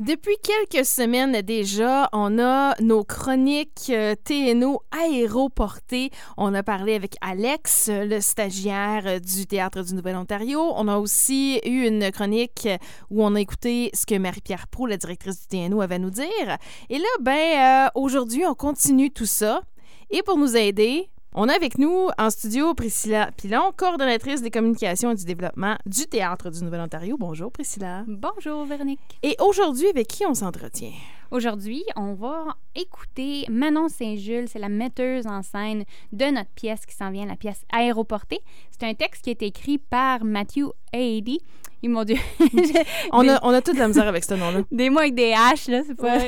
Depuis quelques semaines déjà, on a nos chroniques euh, TNO aéroportées. On a parlé avec Alex, le stagiaire euh, du Théâtre du Nouvel-Ontario. On a aussi eu une chronique où on a écouté ce que Marie-Pierre Pro, la directrice du TNO, avait à nous dire. Et là, ben, euh, aujourd'hui, on continue tout ça. Et pour nous aider, on a avec nous en studio Priscilla Pilon, coordonnatrice des communications et du développement du Théâtre du Nouvel-Ontario. Bonjour Priscilla. Bonjour Véronique. Et aujourd'hui, avec qui on s'entretient? Aujourd'hui, on va écouter Manon Saint-Jules, c'est la metteuse en scène de notre pièce qui s'en vient, la pièce Aéroportée. C'est un texte qui été écrit par Matthew Aidy. Et mon Dieu. on, a, on a toute la misère avec ce nom-là. Des mots avec des H, là, c'est pas.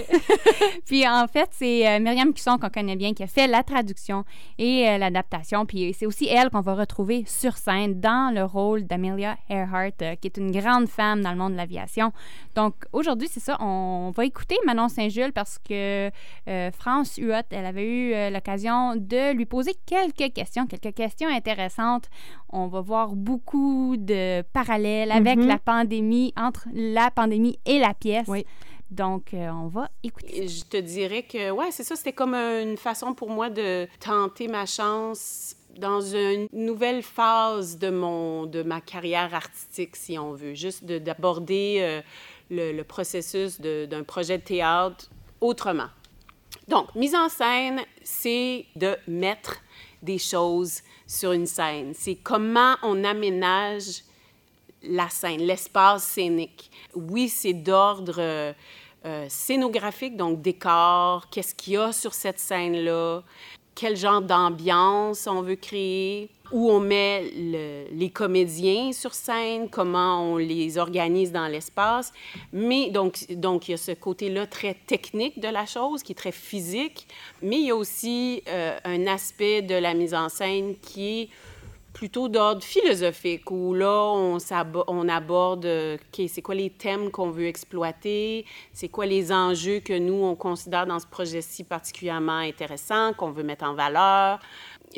puis en fait, c'est euh, Myriam Cusson qu'on connaît bien qui a fait la traduction et euh, l'adaptation. Puis c'est aussi elle qu'on va retrouver sur scène dans le rôle d'Amelia Earhart, euh, qui est une grande femme dans le monde de l'aviation. Donc aujourd'hui, c'est ça. On va écouter Manon Saint-Jules parce que France Huot, elle avait eu l'occasion de lui poser quelques questions, quelques questions intéressantes. On va voir beaucoup de parallèles avec la pandémie, entre la pandémie et la pièce. Oui. Donc, euh, on va écouter. Je te dirais que, ouais, c'est ça, c'était comme une façon pour moi de tenter ma chance dans une nouvelle phase de, mon, de ma carrière artistique, si on veut, juste d'aborder euh, le, le, processus d'un projet de théâtre autrement. Donc, mise en scène, c'est de mettre des choses sur une scène. C'est comment on aménage la scène, l'espace scénique. Oui, c'est d'ordre euh, euh, scénographique, donc décor, qu'est-ce qu'il y a sur cette scène-là, quel genre d'ambiance on veut créer, où on met les comédiens sur scène, comment on les organise dans l'espace. Mais donc, donc, il y a ce côté-là très technique de la chose, qui est très physique, mais il y a aussi euh, un aspect de la mise en scène qui est plutôt d'ordre philosophique, où là, on, on aborde c'est quoi les thèmes qu'on veut exploiter, c'est quoi les enjeux que nous, on considère dans ce projet-ci particulièrement intéressant, qu'on veut mettre en valeur?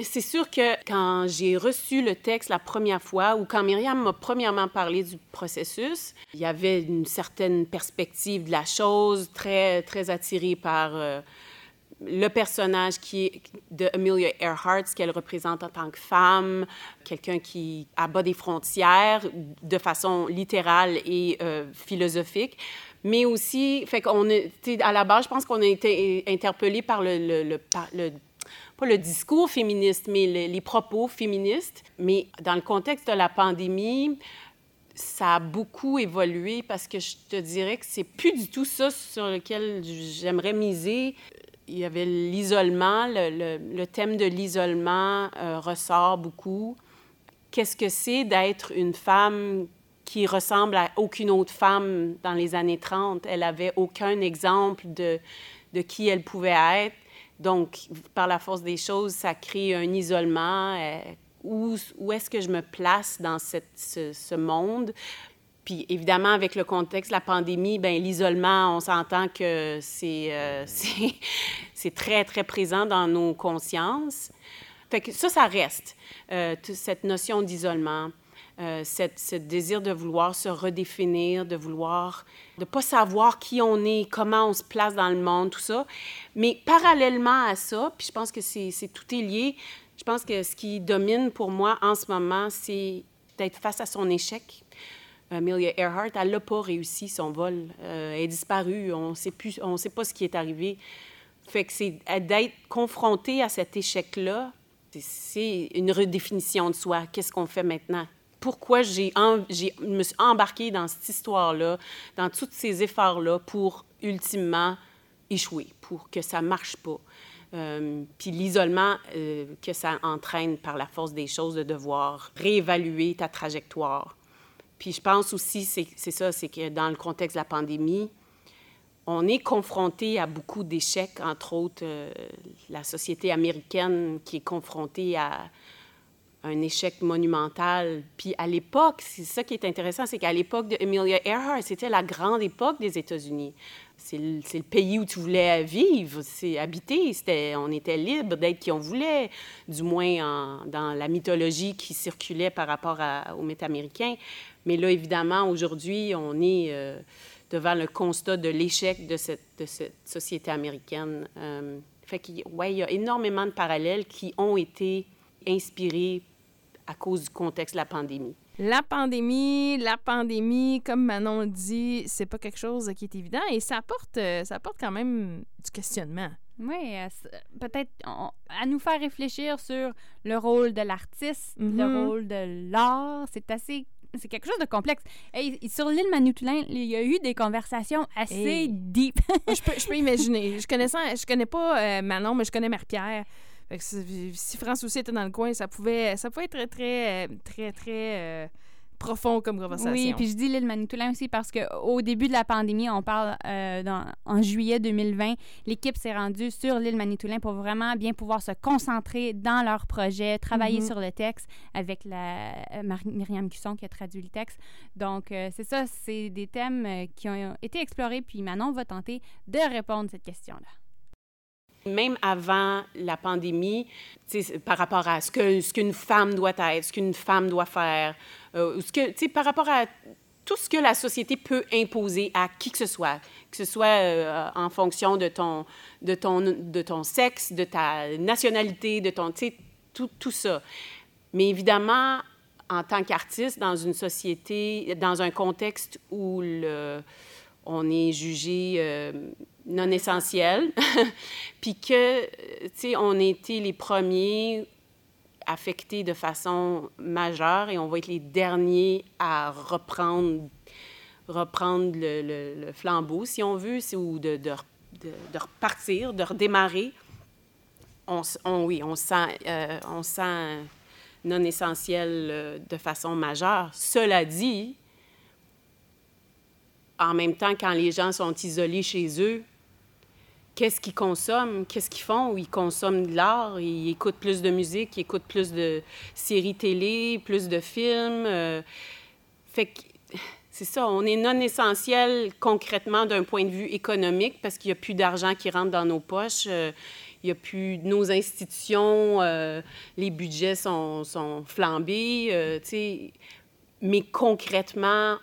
C'est sûr que quand j'ai reçu le texte la première fois, ou quand Myriam m'a premièrement parlé du processus, il y avait une certaine perspective de la chose, très, très attirée par... Euh, le personnage qui est de Amelia Earhart, ce qu'elle représente en tant que femme, quelqu'un qui abat des frontières de façon littérale et euh, philosophique, mais aussi, fait qu'on à la base, je pense qu'on a été interpellé par le, pas le discours féministe, mais les propos féministes. Mais dans le contexte de la pandémie, ça a beaucoup évolué parce que je te dirais que c'est plus du tout ça sur lequel j'aimerais miser il y avait l'isolement, le, le, thème de l'isolement euh, ressort beaucoup. Qu'est-ce que c'est d'être une femme qui ressemble à aucune autre femme dans les années 30? Elle avait aucun exemple de, de qui elle pouvait être. Donc, par la force des choses, ça crée un isolement. Euh, où, où est-ce que je me place dans cette, ce, ce monde? Puis évidemment, avec le contexte la pandémie, ben l'isolement, on s'entend que euh, c'est c'est très, très présent dans nos consciences. Fait ça, ça reste, euh, cette notion d'isolement, euh, ce désir de vouloir se redéfinir, de vouloir, de ne pas savoir qui on est, comment on se place dans le monde, tout ça. Mais parallèlement à ça, puis je pense que c'est tout est lié, je pense que ce qui domine pour moi en ce moment, c'est d'être face à son échec, Amelia Earhart, elle n'a pas réussi son vol. Euh, elle est disparue. On ne sait pas ce qui est arrivé. Fait que c'est d'être confronté à cet échec-là, c'est une redéfinition de soi. Qu'est-ce qu'on fait maintenant? Pourquoi j'ai me suis embarquée dans cette histoire-là, dans tous ces efforts-là pour ultimement échouer, pour que ça marche pas. Euh, puis l'isolement euh, que ça entraîne par la force des choses de devoir réévaluer ta trajectoire puis je pense aussi, c'est ça, c'est que dans le contexte de la pandémie, on est confronté à beaucoup d'échecs, entre autres euh, la société américaine qui est confrontée à un échec monumental. Puis à l'époque, c'est ça qui est intéressant, c'est qu'à l'époque de Amelia Earhart, c'était la grande époque des États-Unis. C'est le, le, pays où tu voulais vivre, c'est habiter. C'était, on était libre d'être qui on voulait, du moins dans la mythologie qui circulait par rapport à, mythes américains. Mais là, évidemment, aujourd'hui, on est euh, devant le constat de l'échec de cette, de cette société américaine. Euh, fait qu'il ouais, il y a énormément de parallèles qui ont été inspirés à cause du contexte de la pandémie. La pandémie, la pandémie, comme Manon dit, c'est pas quelque chose qui est évident et ça apporte, euh, ça apporte quand même du questionnement. Oui, peut-être à nous faire réfléchir sur le rôle de l'artiste, le Mhm. rôle de l'art. C'est assez. C'est quelque chose de complexe. Hey, sur l'île Manitoulin, il y a eu des conversations assez Hey. deep. je, peux, je peux imaginer. Je connais, ça- je connais pas euh, Manon, mais je connais Marie-Pierre. Fait que si si France aussi était dans le coin, ça pouvait, ça pouvait être très, très, très, très euh, profond comme conversation. Oui, puis je dis l'île Manitoulin aussi parce qu'au début de la pandémie, on parle euh, dans- en juillet 2020, l'équipe s'est rendue sur l'île Manitoulin pour vraiment bien pouvoir se concentrer dans leur projet, travailler Mhm. sur le texte avec la euh, Mar- Myriam Cusson qui a traduit le texte. Donc, euh, c'est ça, c'est des thèmes qui ont été explorés, puis Manon va tenter de répondre à cette question-là. Même avant la pandémie, tu sais, par rapport à ce que ce qu'une femme doit être, ce qu'une femme doit faire, euh, par rapport à tout ce que la société peut imposer à qui que ce soit, que ce soit euh, en fonction de ton, de, ton, de ton sexe, de ta nationalité, de ton, tout, tout ça. Mais évidemment, en tant qu'artiste, dans une société, dans un contexte où on est jugé euh, non essentiel, puis que, tu sais, on été les premiers affectés de façon majeure et on va être les derniers à reprendre, reprendre le, flambeau, si on veut, ou de, de, de- repartir, de redémarrer. On, on- oui, on sent, euh, on sent non essentiel euh, de façon majeure. Cela dit, en même temps, quand les gens sont isolés chez eux, qu'est-ce qu'ils consomment? Qu'est-ce qu'ils font? Ils consomment de l'art, ils écoutent plus de musique, ils écoutent plus de séries télé, plus de films. euh, fait que c'est ça, on est non essentiel concrètement d'un point de vue économique parce qu'il n'y a plus d'argent qui rentre dans nos poches. euh, il n'y a plus nos institutions, euh, les budgets sont, sont flambés. Mais concrètement,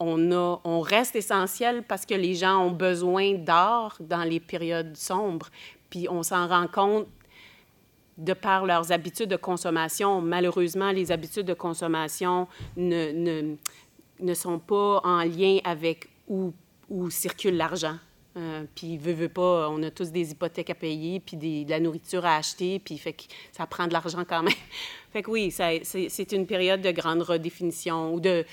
on, reste essentiel parce que les gens ont besoin d'art dans les périodes sombres. Puis on s'en rend compte de par leurs habitudes de consommation. Malheureusement, les habitudes de consommation ne, ne, ne sont pas en lien avec où, où circule l'argent. Euh, puis, veut, veut pas, on a tous des hypothèques à payer, puis de la nourriture à acheter, puis fait que ça prend de l'argent quand même. fait que oui, c'est une période de grande redéfinition ou de,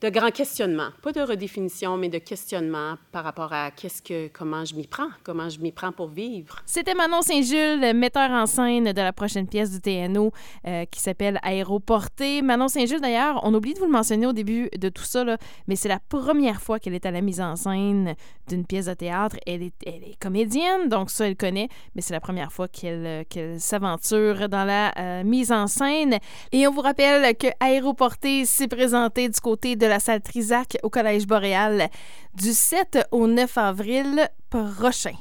de grand questionnement. Pas de redéfinition, mais de questionnement par rapport à qu'est-ce que, comment je m'y prends, comment je m'y prends pour vivre. C'était Manon Saint-Jules, metteur en scène de la prochaine pièce du TNO euh, qui s'appelle Aéroporté. Manon Saint-Jules, d'ailleurs, on oublie de vous le mentionner au début de tout ça, là, mais c'est la première fois qu'elle est à la mise en scène d'une pièce de théâtre. Elle est, comédienne, donc ça, elle connaît, mais c'est la première fois qu'elle euh, s'aventure dans la euh, mise en scène. Et on vous rappelle que Aéroporté s'est présenté du côté de la salle Trisac au Collège Boréal du 7 au 9 avril prochain.